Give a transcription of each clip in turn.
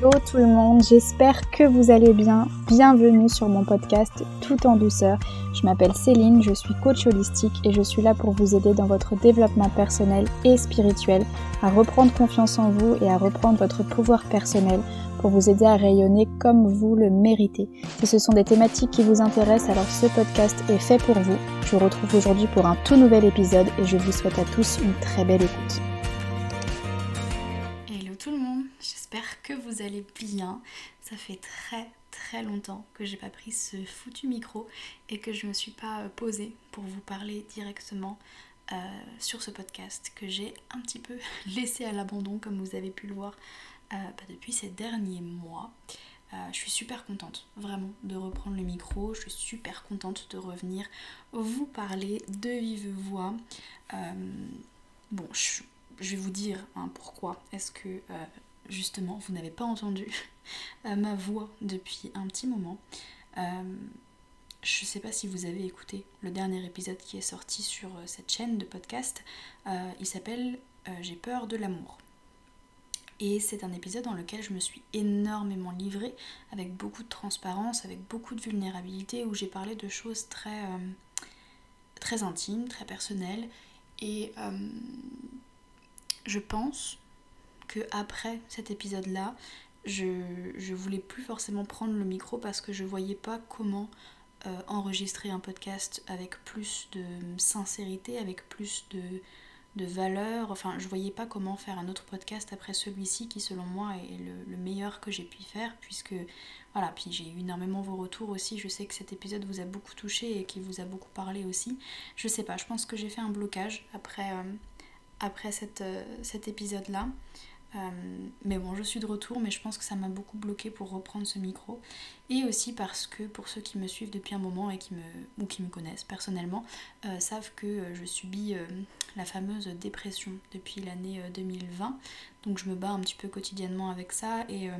Hello tout le monde, j'espère que vous allez bien. Bienvenue sur mon podcast Tout en douceur. Je m'appelle Céline, je suis coach holistique et je suis là pour vous aider dans votre développement personnel et spirituel, à reprendre confiance en vous et à reprendre votre pouvoir personnel pour vous aider à rayonner comme vous le méritez. Si ce sont des thématiques qui vous intéressent, alors ce podcast est fait pour vous. Je vous retrouve aujourd'hui pour un tout nouvel épisode et je vous souhaite à tous une très belle écoute. Que vous allez bien. Ça fait très très longtemps que j'ai pas pris ce foutu micro et que je me suis pas posée pour vous parler directement euh, sur ce podcast que j'ai un petit peu laissé à l'abandon comme vous avez pu le voir euh, bah, depuis ces derniers mois. Euh, je suis super contente vraiment de reprendre le micro, je suis super contente de revenir vous parler de vive voix. bon, je, vais vous dire hein, pourquoi est-ce que justement vous n'avez pas entendu ma voix depuis un petit moment. Je ne sais pas si vous avez écouté le dernier épisode qui est sorti sur euh, cette chaîne de podcast. Euh, il s'appelle euh, J'ai peur de l'amour. Et c'est un épisode dans lequel je me suis énormément livrée, avec beaucoup de transparence, avec beaucoup de vulnérabilité, où j'ai parlé de choses très intimes, très personnelles. Et je pense que après cet épisode-là, je, ne voulais plus forcément prendre le micro parce que je voyais pas comment euh, enregistrer un podcast avec plus de sincérité, avec plus de, de valeur. Enfin, je voyais pas comment faire un autre podcast après celui-ci qui, selon moi, est le, meilleur que j'ai pu faire, puisque voilà. Puis j'ai eu énormément vos retours aussi. Je sais que cet épisode vous a beaucoup touché et qu'il vous a beaucoup parlé aussi. Je sais pas. Je pense que j'ai fait un blocage après euh, après euh, cet épisode-là. Euh, mais bon, je suis de retour, mais je pense que ça m'a beaucoup bloqué pour reprendre ce micro. Et aussi parce que pour ceux qui me suivent depuis un moment et qui me, ou qui me connaissent personnellement, euh, savent que euh, je subis la fameuse dépression depuis l'année 2020. Donc je me bats un petit peu quotidiennement avec ça et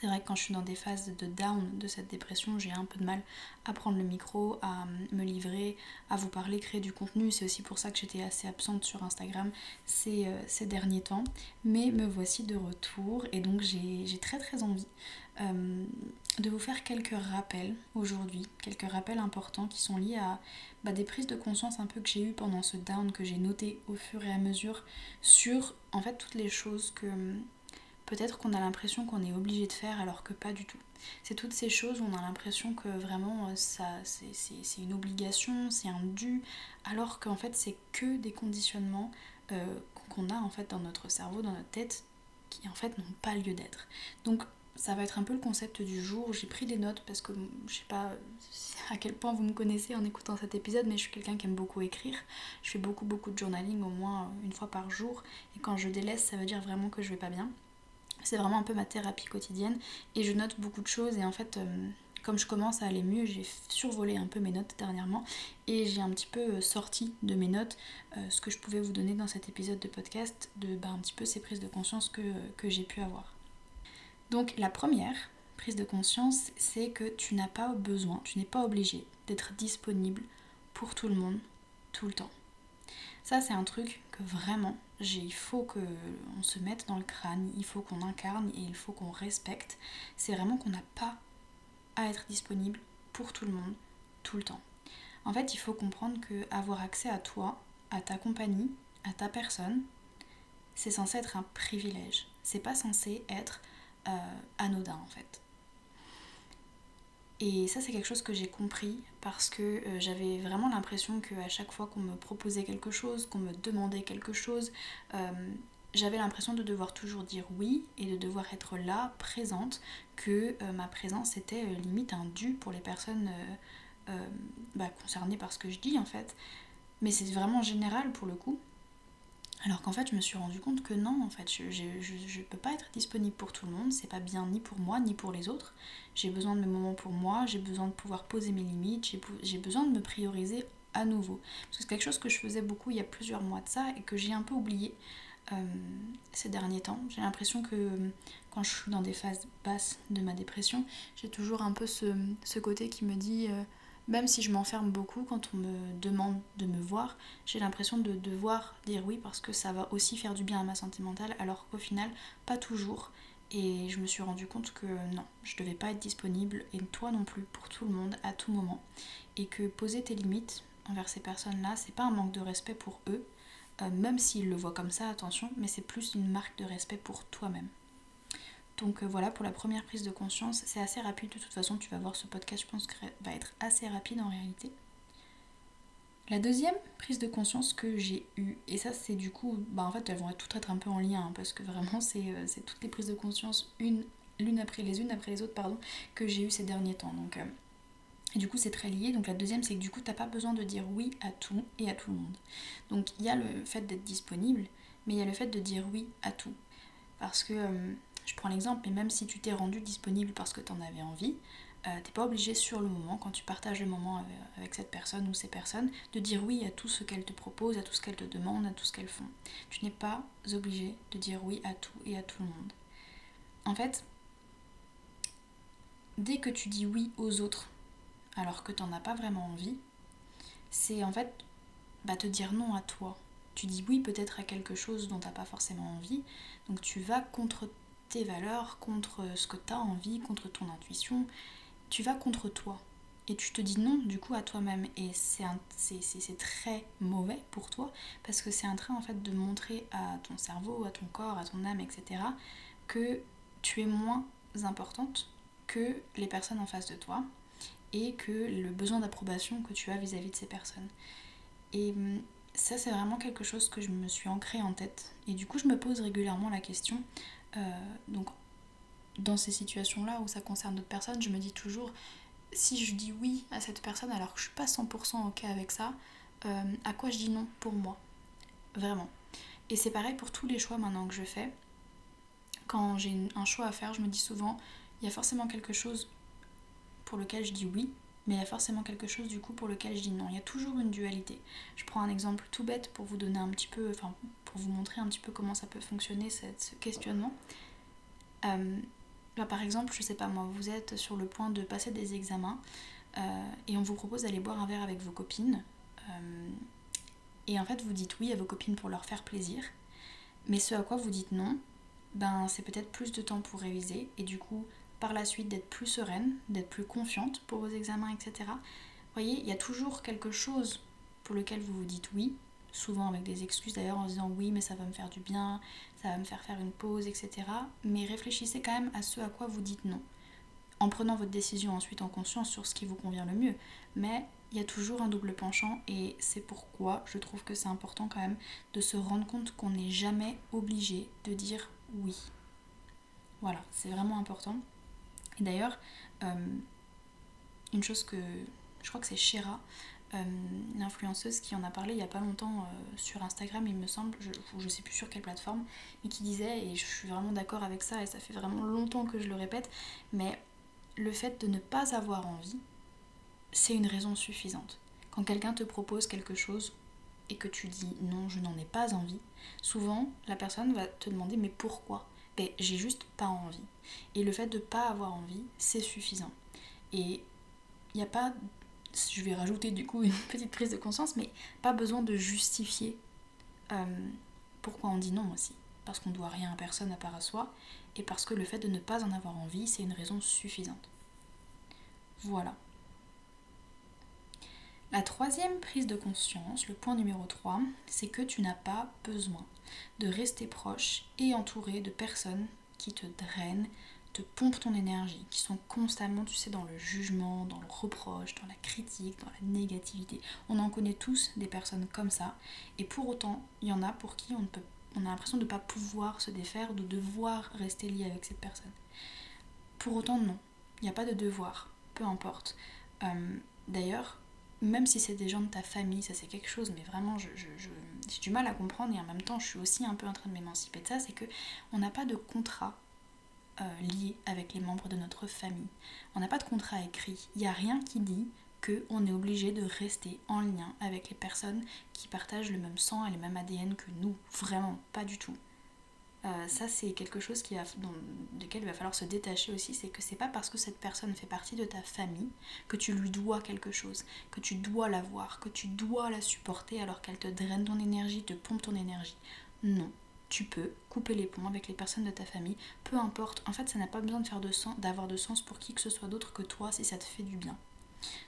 c'est vrai que quand je suis dans des phases de down de cette dépression, j'ai un peu de mal à prendre le micro, à me livrer, à vous parler, créer du contenu. C'est aussi pour ça que j'étais assez absente sur Instagram ces, euh, derniers temps. Mais me voici de retour et donc j'ai très très envie euh, de vous faire quelques rappels aujourd'hui, quelques rappels importants qui sont liés à bah, des prises de conscience un peu que j'ai eues pendant ce down, que j'ai noté au fur et à mesure sur en fait toutes les choses que peut-être qu'on a l'impression qu'on est obligé de faire alors que pas du tout. C'est toutes ces choses où on a l'impression que vraiment euh, ça c'est une obligation, c'est un dû, alors qu'en fait c'est que des conditionnements euh, qu'on a en fait dans notre cerveau, dans notre tête, qui en fait n'ont pas lieu d'être. Donc ça va être un peu le concept du jour. J'ai pris des notes parce que je sais pas à quel point vous me connaissez en écoutant cet épisode, mais je suis quelqu'un qui aime beaucoup écrire. Je fais beaucoup beaucoup de journaling au moins une fois par jour. Et quand je délaisse, ça veut dire vraiment que je vais pas bien. C'est vraiment un peu ma thérapie quotidienne et je note beaucoup de choses et en fait euh, comme je commence à aller mieux, j'ai survolé un peu mes notes dernièrement et j'ai un petit peu euh, sorti de mes notes euh, ce que je pouvais vous donner dans cet épisode de podcast, de bah, un petit peu ces prises de conscience que, que j'ai pu avoir. Donc la première prise de conscience, c'est que tu n'as pas besoin, tu n'es pas obligé d'être disponible pour tout le monde tout le temps. Ça, c'est un truc que vraiment, il faut qu'on se mette dans le crâne, il faut qu'on incarne et il faut qu'on respecte. C'est vraiment qu'on n'a pas à être disponible pour tout le monde, tout le temps. En fait, il faut comprendre que avoir accès à toi, à ta compagnie, à ta personne, c'est censé être un privilège. C'est pas censé être euh, anodin en fait. Et ça, c'est quelque chose que j'ai compris parce que euh, j'avais vraiment l'impression qu'à chaque fois qu'on me proposait quelque chose, qu'on me demandait quelque chose, euh, j'avais l'impression de devoir toujours dire oui et de devoir être là, présente, que euh, ma présence était limite un dû pour les personnes bah, concernées par ce que je dis en fait. Mais c'est vraiment général pour le coup. Alors qu'en fait, je me suis rendu compte que non, en fait, je ne peux pas être disponible pour tout le monde, c'est pas bien ni pour moi ni pour les autres. J'ai besoin de mes moments pour moi, j'ai besoin de pouvoir poser mes limites, j'ai besoin de me prioriser à nouveau. C'est quelque chose que je faisais beaucoup il y a plusieurs mois de ça et que j'ai un peu oublié euh, ces derniers temps. J'ai l'impression que euh, quand je suis dans des phases basses de ma dépression, j'ai toujours un peu ce, côté qui me dit. Euh, même si je m'enferme beaucoup quand on me demande de me voir, j'ai l'impression de devoir dire oui parce que ça va aussi faire du bien à ma santé mentale, alors qu'au final, pas toujours. Et je me suis rendu compte que non, je devais pas être disponible, et toi non plus, pour tout le monde, à tout moment. Et que poser tes limites envers ces personnes-là, c'est pas un manque de respect pour eux, euh, même s'ils le voient comme ça, attention, mais c'est plus une marque de respect pour toi-même. Donc euh, voilà pour la première prise de conscience, c'est assez rapide de toute façon, tu vas voir ce podcast, je pense que va être assez rapide en réalité. La deuxième prise de conscience que j'ai eue, et ça c'est du coup, bah en fait elles vont toutes être un peu en lien, hein, parce que vraiment euh, c'est toutes les prises de conscience, une l'une après les unes, après les autres, pardon, que j'ai eues ces derniers temps. Donc, euh, et du coup c'est très lié. Donc la deuxième c'est que du coup t'as pas besoin de dire oui à tout et à tout le monde. Donc il y a le fait d'être disponible, mais il y a le fait de dire oui à tout. Parce que, je prends l'exemple, mais même si tu t'es rendu disponible parce que tu en avais envie, euh, t'es pas obligé sur le moment, quand tu partages le moment avec, cette personne ou ces personnes, de dire oui à tout ce qu'elles te proposent, à tout ce qu'elles te demandent, à tout ce qu'elles font. Tu n'es pas obligé de dire oui à tout et à tout le monde. En fait, dès que tu dis oui aux autres alors que tu n'en as pas vraiment envie, c'est en fait bah, te dire non à toi. Tu dis oui peut-être à quelque chose dont tu n'as pas forcément envie, donc tu vas contre tes valeurs, contre ce que tu as envie, contre ton intuition, tu vas contre toi. Et tu te dis non du coup à toi-même. Et c'est très mauvais pour toi parce que c'est un train en fait de montrer à ton cerveau, à ton corps, à ton âme, etc. que tu es moins importante que les personnes en face de toi et que le besoin d'approbation que tu as vis-à-vis de ces personnes. Et hum, ça, c'est vraiment quelque chose que je me suis ancré en tête. Et du coup, je me pose régulièrement la question. Euh, donc, dans ces situations-là où ça concerne d'autres personnes, je me dis toujours, si je dis oui à cette personne alors que je suis pas 100% ok avec ça, euh, à quoi je dis non pour moi? Vraiment. Et c'est pareil pour tous les choix maintenant que je fais. Quand j'ai un choix à faire, je me dis souvent, il y a forcément quelque chose pour lequel je dis oui, mais il y a forcément quelque chose du coup pour lequel je dis non. Il y a toujours une dualité. Je prends un exemple tout bête pour vous donner un petit peu, enfin pour vous montrer un petit peu comment ça peut fonctionner ce questionnement. Euh, bah, par exemple, je sais pas moi, vous êtes sur le point de passer des examens euh, et on vous propose d'aller boire un verre avec vos copines. Euh, et en fait, vous dites oui à vos copines pour leur faire plaisir. Mais ce à quoi vous dites non, ben c'est peut-être plus de temps pour réviser et du coup par la suite d'être plus sereine, d'être plus confiante pour vos examens, etc. Vous voyez, il y a toujours quelque chose pour lequel vous vous dites oui, souvent avec des excuses d'ailleurs en disant oui mais ça va me faire du bien, ça va me faire faire une pause, etc. Mais réfléchissez quand même à ce à quoi vous dites non. En prenant votre décision ensuite en conscience sur ce qui vous convient le mieux. Mais il y a toujours un double penchant et c'est pourquoi je trouve que c'est important quand même de se rendre compte qu'on n'est jamais obligé de dire oui. Voilà, c'est vraiment important. D'ailleurs, euh, une chose que je crois que c'est Shira, euh, l'influenceuse qui en a parlé il n'y a pas longtemps euh, sur Instagram, il me semble, je ne sais plus sur quelle plateforme, mais qui disait, et je suis vraiment d'accord avec ça, et ça fait vraiment longtemps que je le répète, mais le fait de ne pas avoir envie, c'est une raison suffisante. Quand quelqu'un te propose quelque chose et que tu dis non, je n'en ai pas envie, souvent la personne va te demander mais pourquoi? Ben j'ai juste pas envie. Et le fait de pas avoir envie, c'est suffisant. Et il n'y a pas je vais rajouter du coup une petite prise de conscience, mais pas besoin de justifier euh, pourquoi on dit non aussi. Parce qu'on ne doit rien à personne à part à soi, et parce que le fait de ne pas en avoir envie, c'est une raison suffisante. Voilà. La troisième prise de conscience, le point numéro 3, c'est que tu n'as pas besoin de rester proche et entouré de personnes qui te drainent, te pompent ton énergie, qui sont constamment, tu sais, dans le jugement, dans le reproche, dans la critique, dans la négativité. On en connaît tous des personnes comme ça, et pour autant, il y en a pour qui on, peut, on a l'impression de ne pas pouvoir se défaire, de devoir rester lié avec cette personne. Pour autant, non, il n'y a pas de devoir, peu importe. Euh, d'ailleurs, même si c'est des gens de ta famille, ça c'est quelque chose, mais vraiment, je, du mal à comprendre, et en même temps, je suis aussi un peu en train de m'émanciper de ça, c'est que on n'a pas de contrat euh, lié avec les membres de notre famille. On n'a pas de contrat écrit. Il n'y a rien qui dit qu'on est obligé de rester en lien avec les personnes qui partagent le même sang et le même ADN que nous. Vraiment, pas du tout. Euh, ça, c'est quelque chose qui il va falloir se détacher aussi. C'est que c'est pas parce que cette personne fait partie de ta famille que tu lui dois quelque chose, que tu dois la voir, que tu dois la supporter alors qu'elle te draine ton énergie, te pompe ton énergie. Non, tu peux couper les ponts avec les personnes de ta famille, peu importe. En fait, ça n'a pas besoin de faire de d'avoir de sens pour qui que ce soit d'autre que toi si ça te fait du bien.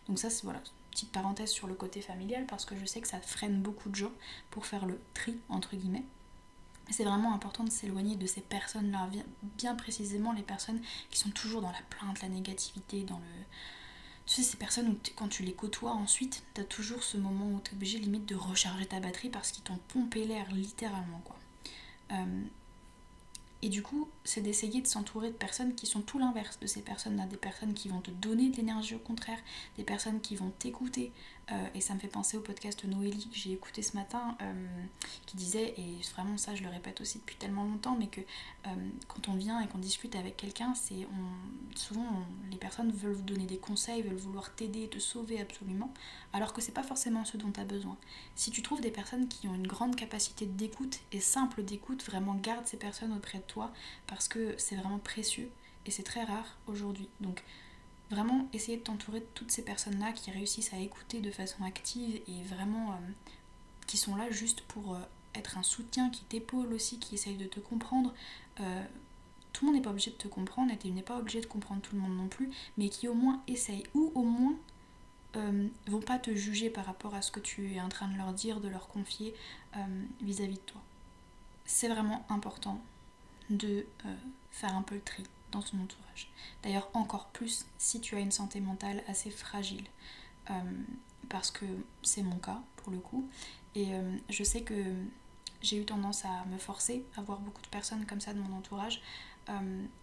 Donc ça, c'est voilà, petite parenthèse sur le côté familial parce que je sais que ça freine beaucoup de gens pour faire le tri entre guillemets. C'est vraiment important de s'éloigner de ces personnes-là, bien précisément les personnes qui sont toujours dans la plainte, la négativité, dans le, tu sais, ces personnes où quand tu les côtoies ensuite, t'as toujours ce moment où t'es obligé limite de recharger ta batterie parce qu'ils t'ont pompé l'air littéralement quoi. Euh, et du coup, c'est d'essayer de s'entourer de personnes qui sont tout l'inverse de ces personnes-là, des personnes qui vont te donner de l'énergie au contraire, des personnes qui vont t'écouter. Euh, et ça me fait penser au podcast Noélie que j'ai écouté ce matin, euh, qui disait, et vraiment ça je le répète aussi depuis tellement longtemps, mais que euh, quand on vient et qu'on discute avec quelqu'un, c'est souvent les personnes veulent donner des conseils, veulent vouloir t'aider, te sauver absolument, alors que c'est pas forcément ce dont tu as besoin. Si tu trouves des personnes qui ont une grande capacité d'écoute et simple d'écoute, vraiment garde ces personnes auprès de toi parce que c'est vraiment précieux et c'est très rare aujourd'hui. Donc vraiment essayer de t'entourer de toutes ces personnes-là qui réussissent à écouter de façon active et vraiment euh, qui sont là juste pour euh, être un soutien, qui t'épaule aussi, qui essayent de te comprendre. Euh, tout le monde n'est pas obligé de te comprendre et tu n'es pas obligé de comprendre tout le monde non plus, mais qui au moins essayent ou au moins euh, vont pas te juger par rapport à ce que tu es en train de leur dire, de leur confier vis à -vis de toi. C'est vraiment important de faire un peu le tri dans son entourage. D'ailleurs, encore plus si tu as une santé mentale assez fragile. Euh, parce que c'est mon cas pour le coup. Et euh, je sais que j'ai eu tendance à me forcer à voir beaucoup de personnes comme ça de mon entourage,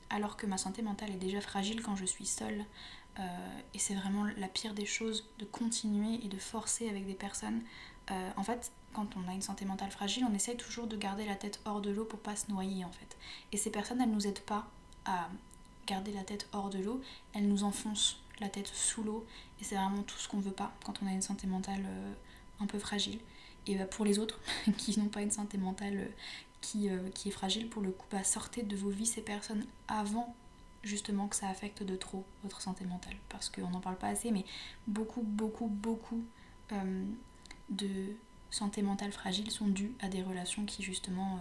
alors que ma santé mentale est déjà fragile quand je suis seule. et c'est vraiment la pire des choses de continuer et de forcer avec des personnes. en fait, quand on a une santé mentale fragile, on essaye toujours de garder la tête hors de l'eau pour pas se noyer en fait. Et ces personnes, elles nous aident pas à garder la tête hors de l'eau, elles nous enfoncent la tête sous l'eau et c'est vraiment tout ce qu'on veut pas quand on a une santé mentale euh, un peu fragile. Et bah, pour les autres qui n'ont pas une santé mentale euh, qui, euh, qui, est fragile, pour le coup, bah, sortez de vos vies ces personnes avant justement que ça affecte de trop votre santé mentale. Parce qu'on n'en parle pas assez, mais beaucoup, beaucoup, beaucoup de santé mentale fragile sont dues à des relations qui justement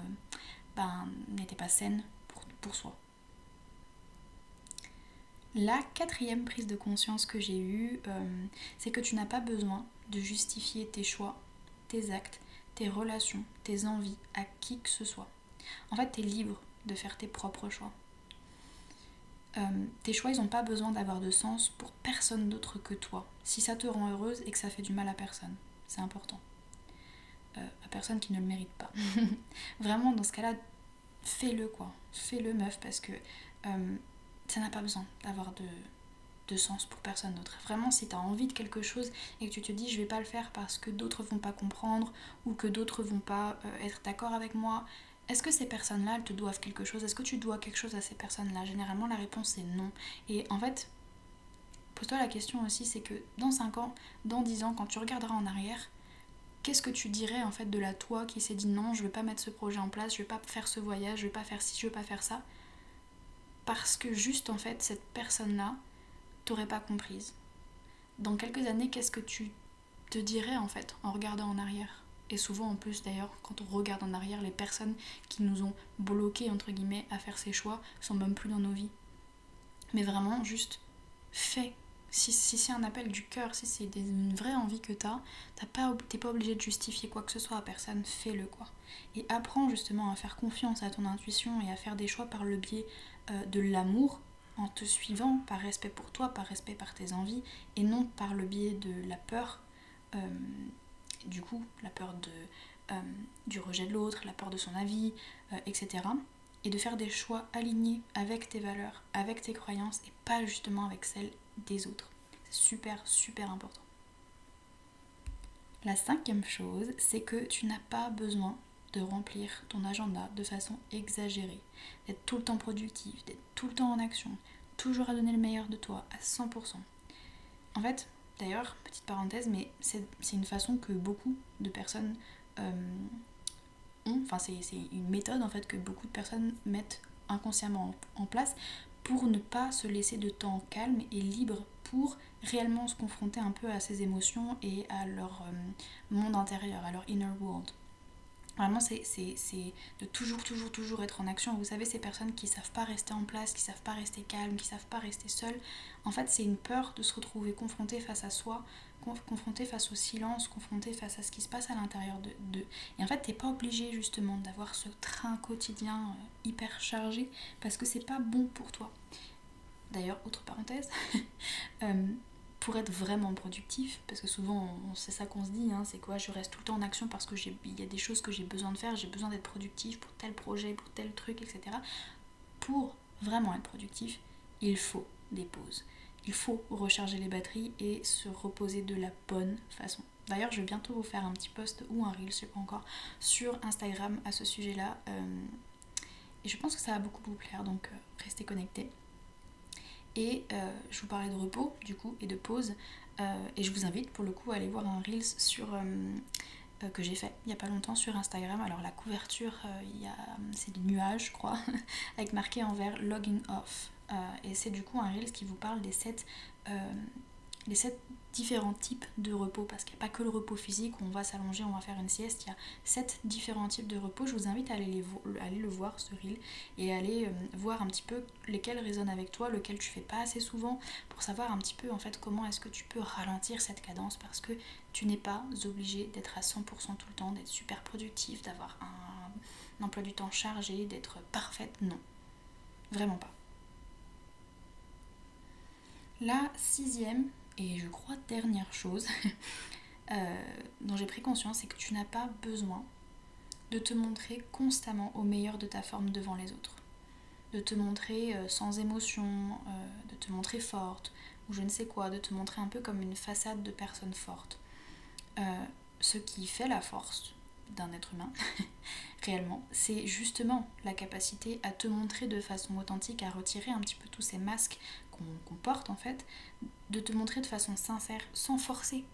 ben, n'étaient pas saines pour, pour soi. La quatrième prise de conscience que j'ai eue, euh, c'est que tu n'as pas besoin de justifier tes choix, tes actes, tes relations, tes envies à qui que ce soit. En fait, tu libre de faire tes propres choix. Euh, tes choix, ils n'ont pas besoin d'avoir de sens pour personne d'autre que toi. Si ça te rend heureuse et que ça fait du mal à personne, c'est important. Euh, à personne qui ne le mérite pas. Vraiment, dans ce cas-là, fais-le quoi. Fais-le meuf parce que ça n'a pas besoin d'avoir de, sens pour personne d'autre. Vraiment, si tu as envie de quelque chose et que tu te dis je vais pas le faire parce que d'autres vont pas comprendre ou que d'autres vont pas euh, être d'accord avec moi, est-ce que ces personnes-là, te doivent quelque chose? Est-ce que tu dois quelque chose à ces personnes-là? Généralement, la réponse est non. Et en fait, pose-toi la question aussi, c'est que dans 5 ans, dans 10 ans, quand tu regarderas en arrière, qu'est-ce que tu dirais en fait de la toi qui s'est dit non, je vais pas mettre ce projet en place, je vais pas faire ce voyage, je vais pas faire ci, je vais pas faire ça? Parce que juste en fait, cette personne-là t'aurait pas comprise. Dans quelques années, qu'est-ce que tu te dirais en fait en regardant en arrière? Et souvent en plus d'ailleurs, quand on regarde en arrière, les personnes qui nous ont bloqués entre guillemets à faire ces choix sont même plus dans nos vies. Mais vraiment, juste fais si, c'est un appel du cœur, si c'est une vraie envie que t'as, t'es pas, pas obligé de justifier quoi que ce soit à personne, fais-le quoi. Et apprends justement à faire confiance à ton intuition et à faire des choix par le biais euh, de l'amour, en te suivant par respect pour toi, par respect par tes envies, et non par le biais de la peur, euh, du coup, la peur euh, du rejet de l'autre, la peur de son avis, etc. Et de faire des choix alignés avec tes valeurs, avec tes croyances, et pas justement avec celles des autres. C'est super, super important. La cinquième chose, c'est que tu n'as pas besoin de remplir ton agenda de façon exagérée, d'être tout le temps productif, d'être tout le temps en action, toujours à donner le meilleur de toi à 100%. En fait, d'ailleurs, petite parenthèse, mais c'est une façon que beaucoup de personnes euh, ont, enfin c'est une méthode en fait que beaucoup de personnes mettent inconsciemment en place pour ne pas se laisser de temps calme et libre pour réellement se confronter un peu à ses émotions et à leur euh, monde intérieur, à leur inner world. Vraiment, c'est de toujours, toujours, toujours être en action. Vous savez, ces personnes qui savent pas rester en place, qui savent pas rester calmes, qui savent pas rester seules, en fait, c'est une peur de se retrouver confronté face à soi, confronté face au silence, confronté face à ce qui se passe à l'intérieur de, Et en fait, t'es pas obligé justement d'avoir ce train quotidien euh, hyper chargé parce que c'est pas bon pour toi. D'ailleurs, autre parenthèse, euh, pour être vraiment productif, parce que souvent c'est ça qu'on se dit, hein, c'est quoi, je reste tout le temps en action parce qu'il y a des choses que j'ai besoin de faire, j'ai besoin d'être productif pour tel projet, pour tel truc, etc. Pour vraiment être productif, il faut des pauses. Il faut recharger les batteries et se reposer de la bonne façon. D'ailleurs, je vais bientôt vous faire un petit post ou un reel, je pas encore, sur Instagram à ce sujet-là. Euh, et je pense que ça va beaucoup vous plaire, donc euh, restez connectés. Et euh, je vous parlais de repos, du coup, et de pause. et je vous invite, pour le coup, à aller voir un Reels sur, que j'ai fait il n'y a pas longtemps sur Instagram. Alors, la couverture, c'est des nuages, je crois, avec marqué en vert Login Off. et c'est du coup un Reels qui vous parle des 7 les sept différents types de repos, parce qu'il n'y a pas que le repos physique où on va s'allonger, on va faire une sieste, il y a sept différents types de repos. Je vous invite à aller, le voir, ce reel, et aller euh, voir un petit peu lesquels résonnent avec toi, lequel tu fais pas assez souvent, pour savoir un petit peu en fait comment est-ce que tu peux ralentir cette cadence, parce que tu n'es pas obligé d'être à 100% tout le temps, d'être super productif, d'avoir un emploi du temps chargé, d'être parfaite, non. Vraiment pas. La sixième et je crois dernière chose euh, dont j'ai pris conscience, c'est que tu n'as pas besoin de te montrer constamment au meilleur de ta forme devant les autres. De te montrer euh, sans émotion, euh, de te montrer forte, ou je ne sais quoi, de te montrer un peu comme une façade de personne forte. ce qui fait la force d'un être humain, réellement, c'est justement la capacité à te montrer de façon authentique, à retirer un petit peu tous ces masques qu'on porte en fait, de te montrer de façon sincère, sans forcer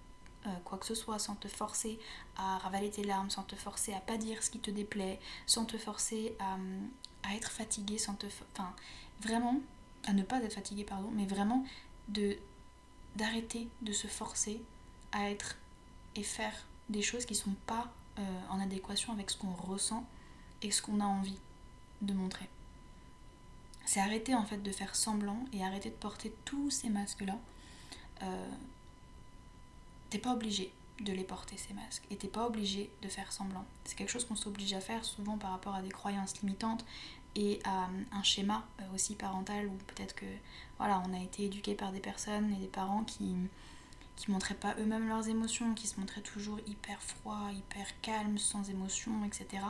euh, quoi que ce soit, sans te forcer à ravaler tes larmes, sans te forcer à pas dire ce qui te déplaît, sans te forcer à, à être fatigué, sans te... Enfin, vraiment, à ne pas être fatigué, pardon, mais vraiment de d'arrêter de se forcer à être et faire des choses qui sont pas euh, en adéquation avec ce qu'on ressent et ce qu'on a envie de montrer. C'est arrêter en fait de faire semblant et arrêter de porter tous ces masques-là. Euh, t'es pas obligé de les porter ces masques et t'es pas obligé de faire semblant. C'est quelque chose qu'on s'oblige à faire souvent par rapport à des croyances limitantes et à un schéma euh, aussi parental où peut-être que voilà on a été éduqué par des personnes et des parents qui qui montraient pas eux-mêmes leurs émotions, qui se montraient toujours hyper froids, hyper calmes, sans émotions, etc.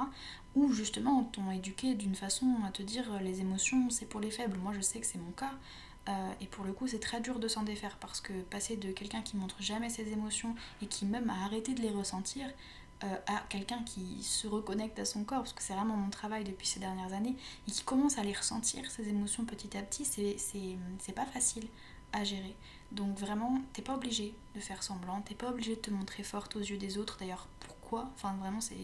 Ou justement t'ont éduqué d'une façon à te dire euh, les émotions c'est pour les faibles. Moi je sais que c'est mon cas. Euh, et pour le coup c'est très dur de s'en défaire parce que passer de quelqu'un qui montre jamais ses émotions et qui même a arrêté de les ressentir euh, à quelqu'un qui se reconnecte à son corps, parce que c'est vraiment mon travail depuis ces dernières années, et qui commence à les ressentir, ces émotions petit à petit, c'est pas facile à gérer. Donc vraiment, t'es pas obligé de faire semblant, t'es pas obligé de te montrer forte aux yeux des autres. D'ailleurs, pourquoi? Enfin, vraiment, c'est.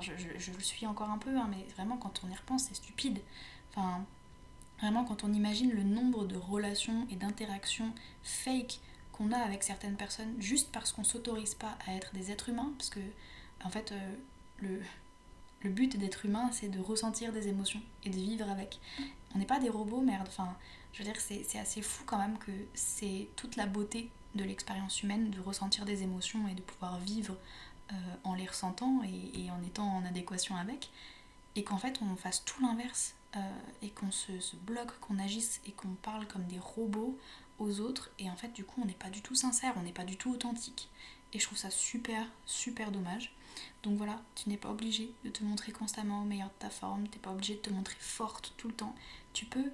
je, le suis encore un peu, hein, mais vraiment, quand on y repense, c'est stupide. Enfin, vraiment, quand on imagine le nombre de relations et d'interactions fake qu'on a avec certaines personnes juste parce qu'on s'autorise pas à être des êtres humains, parce que, en fait, euh, le, le but d'être humain, c'est de ressentir des émotions et de vivre avec. On n'est pas des robots, merde. Enfin, je veux dire, c'est assez fou quand même que c'est toute la beauté de l'expérience humaine de ressentir des émotions et de pouvoir vivre euh, en les ressentant et, en étant en adéquation avec. Et qu'en fait, on fasse tout l'inverse euh, et qu'on se, se, bloque, qu'on agisse et qu'on parle comme des robots aux autres. Et en fait, du coup, on n'est pas du tout sincère, on n'est pas du tout authentique. Et je trouve ça super, super dommage. Donc voilà, tu n'es pas obligé de te montrer constamment au meilleur de ta forme, tu n'es pas obligé de te montrer forte tout le temps. Tu peux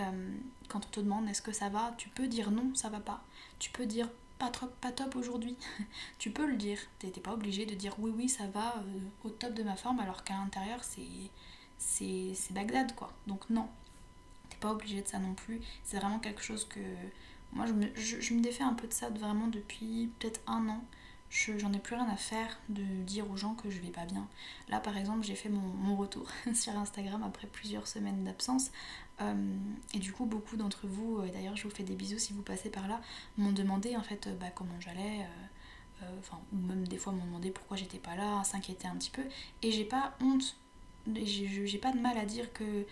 euh, quand on te demande est-ce que ça va, tu peux dire non, ça va pas. Tu peux dire pas, trop, pas top aujourd'hui. tu peux le dire. T'es pas obligé de dire oui, oui, ça va euh, au top de ma forme alors qu'à l'intérieur c'est, c'est, Bagdad quoi. Donc non, t'es pas obligé de ça non plus. C'est vraiment quelque chose que. Moi je me, je me défais un peu de ça vraiment depuis peut-être un an j'en ai plus rien à faire de dire aux gens que je vais pas bien. Là par exemple j'ai fait mon, retour sur Instagram après plusieurs semaines d'absence euh, et du coup beaucoup d'entre vous, et d'ailleurs je vous fais des bisous si vous passez par là, m'ont demandé en fait bah, comment j'allais, enfin, ou même des fois m'ont demandé pourquoi j'étais pas là, s'inquiéter un petit peu. Et j'ai pas honte, j'ai pas de mal à dire que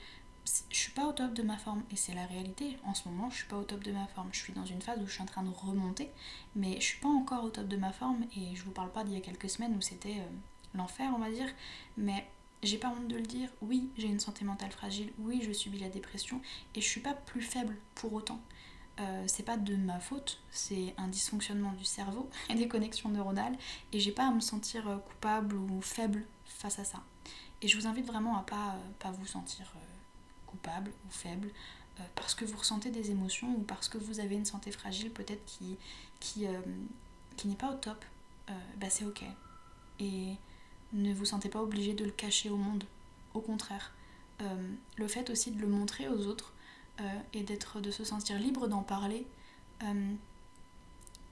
je suis pas au top de ma forme et c'est la réalité. En ce moment, je suis pas au top de ma forme. Je suis dans une phase où je suis en train de remonter, mais je suis pas encore au top de ma forme et je vous parle pas d'il y a quelques semaines où c'était euh, l'enfer, on va dire, mais j'ai pas honte de le dire. Oui, j'ai une santé mentale fragile. Oui, je subis la dépression et je suis pas plus faible pour autant. Euh, c'est pas de ma faute, c'est un dysfonctionnement du cerveau et des connexions neuronales et j'ai pas à me sentir euh, coupable ou faible face à ça. Et je vous invite vraiment à pas, pas vous sentir coupable ou faible euh, parce que vous ressentez des émotions ou parce que vous avez une santé fragile peut-être qui, euh, n'est pas au top, euh, bah c'est ok. Et ne vous sentez pas obligé de le cacher au monde. Au contraire, le fait aussi de le montrer aux autres et d'être de se sentir libre d'en parler,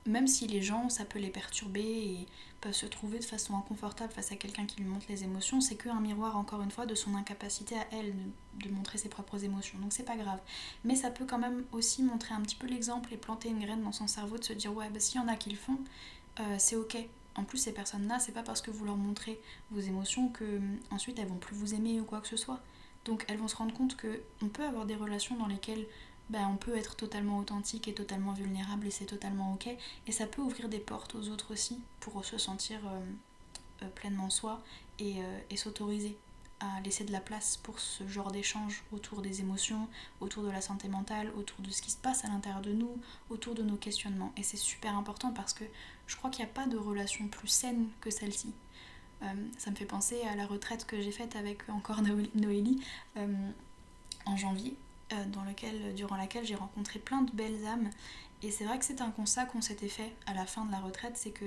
même si les gens, ça peut les perturber et peuvent se trouver de façon inconfortable face à quelqu'un qui lui montre les émotions, c'est qu'un miroir, encore une fois, de son incapacité à elle de, montrer ses propres émotions. Donc c'est pas grave. Mais ça peut quand même aussi montrer un petit peu l'exemple et planter une graine dans son cerveau de se dire ouais, bah, s'il y en a qui le font, euh, c'est ok. En plus, ces personnes-là, c'est pas parce que vous leur montrez vos émotions que euh, ensuite elles vont plus vous aimer ou quoi que ce soit. Donc elles vont se rendre compte que on peut avoir des relations dans lesquelles ben, on peut être totalement authentique et totalement vulnérable et c'est totalement ok. Et ça peut ouvrir des portes aux autres aussi pour se sentir euh, euh, pleinement soi euh, et, s'autoriser à laisser de la place pour ce genre d'échange autour des émotions, autour de la santé mentale, autour de ce qui se passe à l'intérieur de nous, autour de nos questionnements. Et c'est super important parce que je crois qu'il n'y a pas de relation plus saine que celle-ci. ça me fait penser à la retraite que j'ai faite avec encore Noélie en janvier euh, dans lequel, durant laquelle j'ai rencontré plein de belles âmes. Et c'est vrai que c'est un constat qu'on s'était fait à la fin de la retraite, c'est que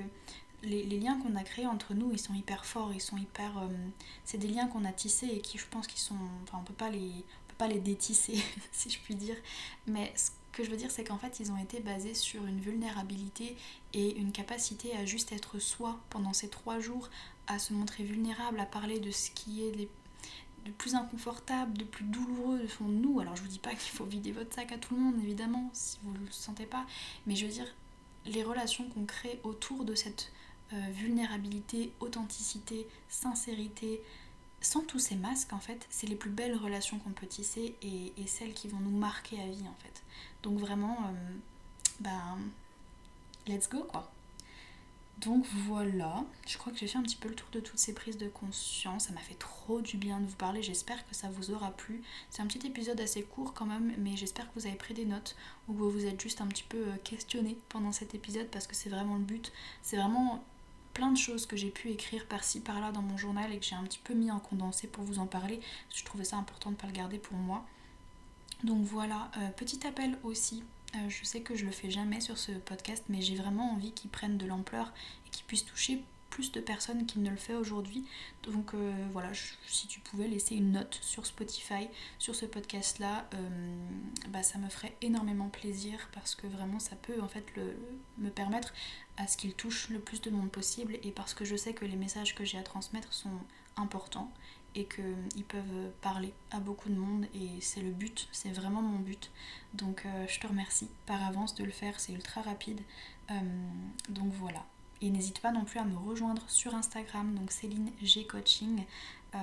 les, liens qu'on a créés entre nous, ils sont hyper forts, ils sont hyper... Euh, c'est des liens qu'on a tissés et qui, je pense, qu'ils sont... Enfin, on peut pas les, peut pas les détisser, si je puis dire. Mais ce que je veux dire, c'est qu'en fait, ils ont été basés sur une vulnérabilité et une capacité à juste être soi pendant ces trois jours, à se montrer vulnérable, à parler de ce qui est les de plus inconfortable, de plus douloureux de fond nous. Alors je vous dis pas qu'il faut vider votre sac à tout le monde, évidemment, si vous le sentez pas, mais je veux dire, les relations qu'on crée autour de cette euh, vulnérabilité, authenticité, sincérité, sans tous ces masques, en fait, c'est les plus belles relations qu'on peut tisser et, celles qui vont nous marquer à vie, en fait. Donc vraiment, euh, ben, let's go, quoi. Donc voilà, je crois que j'ai fait un petit peu le tour de toutes ces prises de conscience. Ça m'a fait trop du bien de vous parler. J'espère que ça vous aura plu. C'est un petit épisode assez court quand même, mais j'espère que vous avez pris des notes ou que vous vous êtes juste un petit peu euh, questionné pendant cet épisode parce que c'est vraiment le but. C'est vraiment plein de choses que j'ai pu écrire par-ci par-là dans mon journal et que j'ai un petit peu mis en condensé pour vous en parler. Je trouvais ça important de ne pas le garder pour moi. Donc voilà, euh, petit appel aussi euh, je sais que je le fais jamais sur ce podcast, mais j'ai vraiment envie qu'il prenne de l'ampleur et qu'il puisse toucher plus de personnes qu'il ne le fait aujourd'hui. Donc euh, voilà, si tu pouvais laisser une note sur Spotify, sur ce podcast-là, euh, bah, ça me ferait énormément plaisir parce que vraiment ça peut en fait me permettre à ce qu'il touche le plus de monde possible et parce que je sais que les messages que j'ai à transmettre sont importants et qu'ils peuvent parler à beaucoup de monde et c'est le but, c'est vraiment mon but. Donc euh, je te remercie par avance de le faire, c'est ultra rapide. Euh, donc voilà. Et n'hésite pas non plus à me rejoindre sur Instagram, donc Céline G Coaching, euh,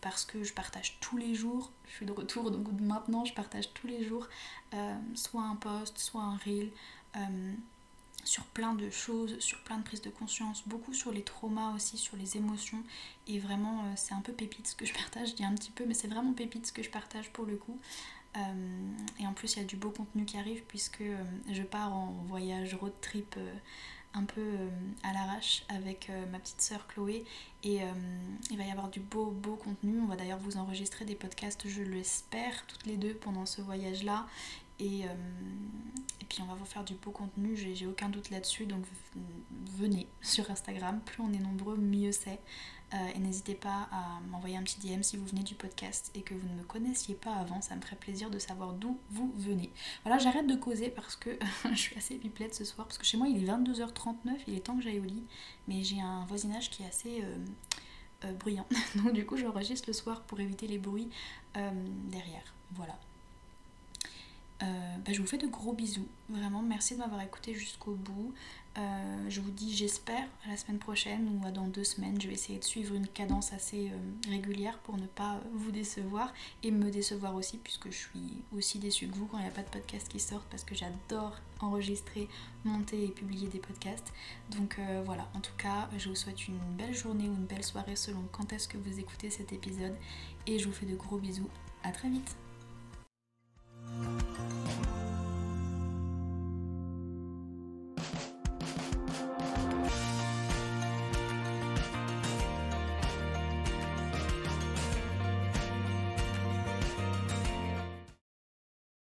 parce que je partage tous les jours, je suis de retour, donc maintenant je partage tous les jours, soit un post, soit un reel sur plein de choses, sur plein de prises de conscience, beaucoup sur les traumas aussi, sur les émotions. Et vraiment, euh, c'est un peu pépite ce que je partage. Je dis un petit peu, mais c'est vraiment pépite ce que je partage pour le coup. Euh, et en plus, il y a du beau contenu qui arrive puisque euh, je pars en voyage road trip un peu à l'arrache avec ma petite sœur Chloé. Et il va y avoir du beau, beau contenu. On va d'ailleurs vous enregistrer des podcasts, je l'espère, toutes les deux pendant ce voyage-là. Et, euh, et, puis on va vous faire du beau contenu, j'ai aucun doute là-dessus. Donc venez sur Instagram, plus on est nombreux, mieux c'est. Euh, et n'hésitez pas à m'envoyer un petit DM si vous venez du podcast et que vous ne me connaissiez pas avant. Ça me ferait plaisir de savoir d'où vous venez. Voilà, j'arrête de causer parce que je suis assez pipelette ce soir. Parce que chez moi il est 22h39, il est temps que j'aille au lit. Mais j'ai un voisinage qui est assez... Euh, bruyant. Donc du coup j'enregistre le soir pour éviter les bruits derrière. Voilà. Euh, bah, je vous fais de gros bisous. Vraiment, merci de m'avoir écouté jusqu'au bout. Euh, je vous dis, j'espère, à la semaine prochaine ou dans deux semaines, je vais essayer de suivre une cadence assez euh, régulière pour ne pas vous décevoir et me décevoir aussi, puisque je suis aussi déçue que vous quand il n'y a pas de podcast qui sortent, parce que j'adore enregistrer, monter et publier des podcasts. Donc voilà, en tout cas, je vous souhaite une belle journée ou une belle soirée selon quand est-ce que vous écoutez cet épisode, et je vous fais de gros bisous. À très vite Música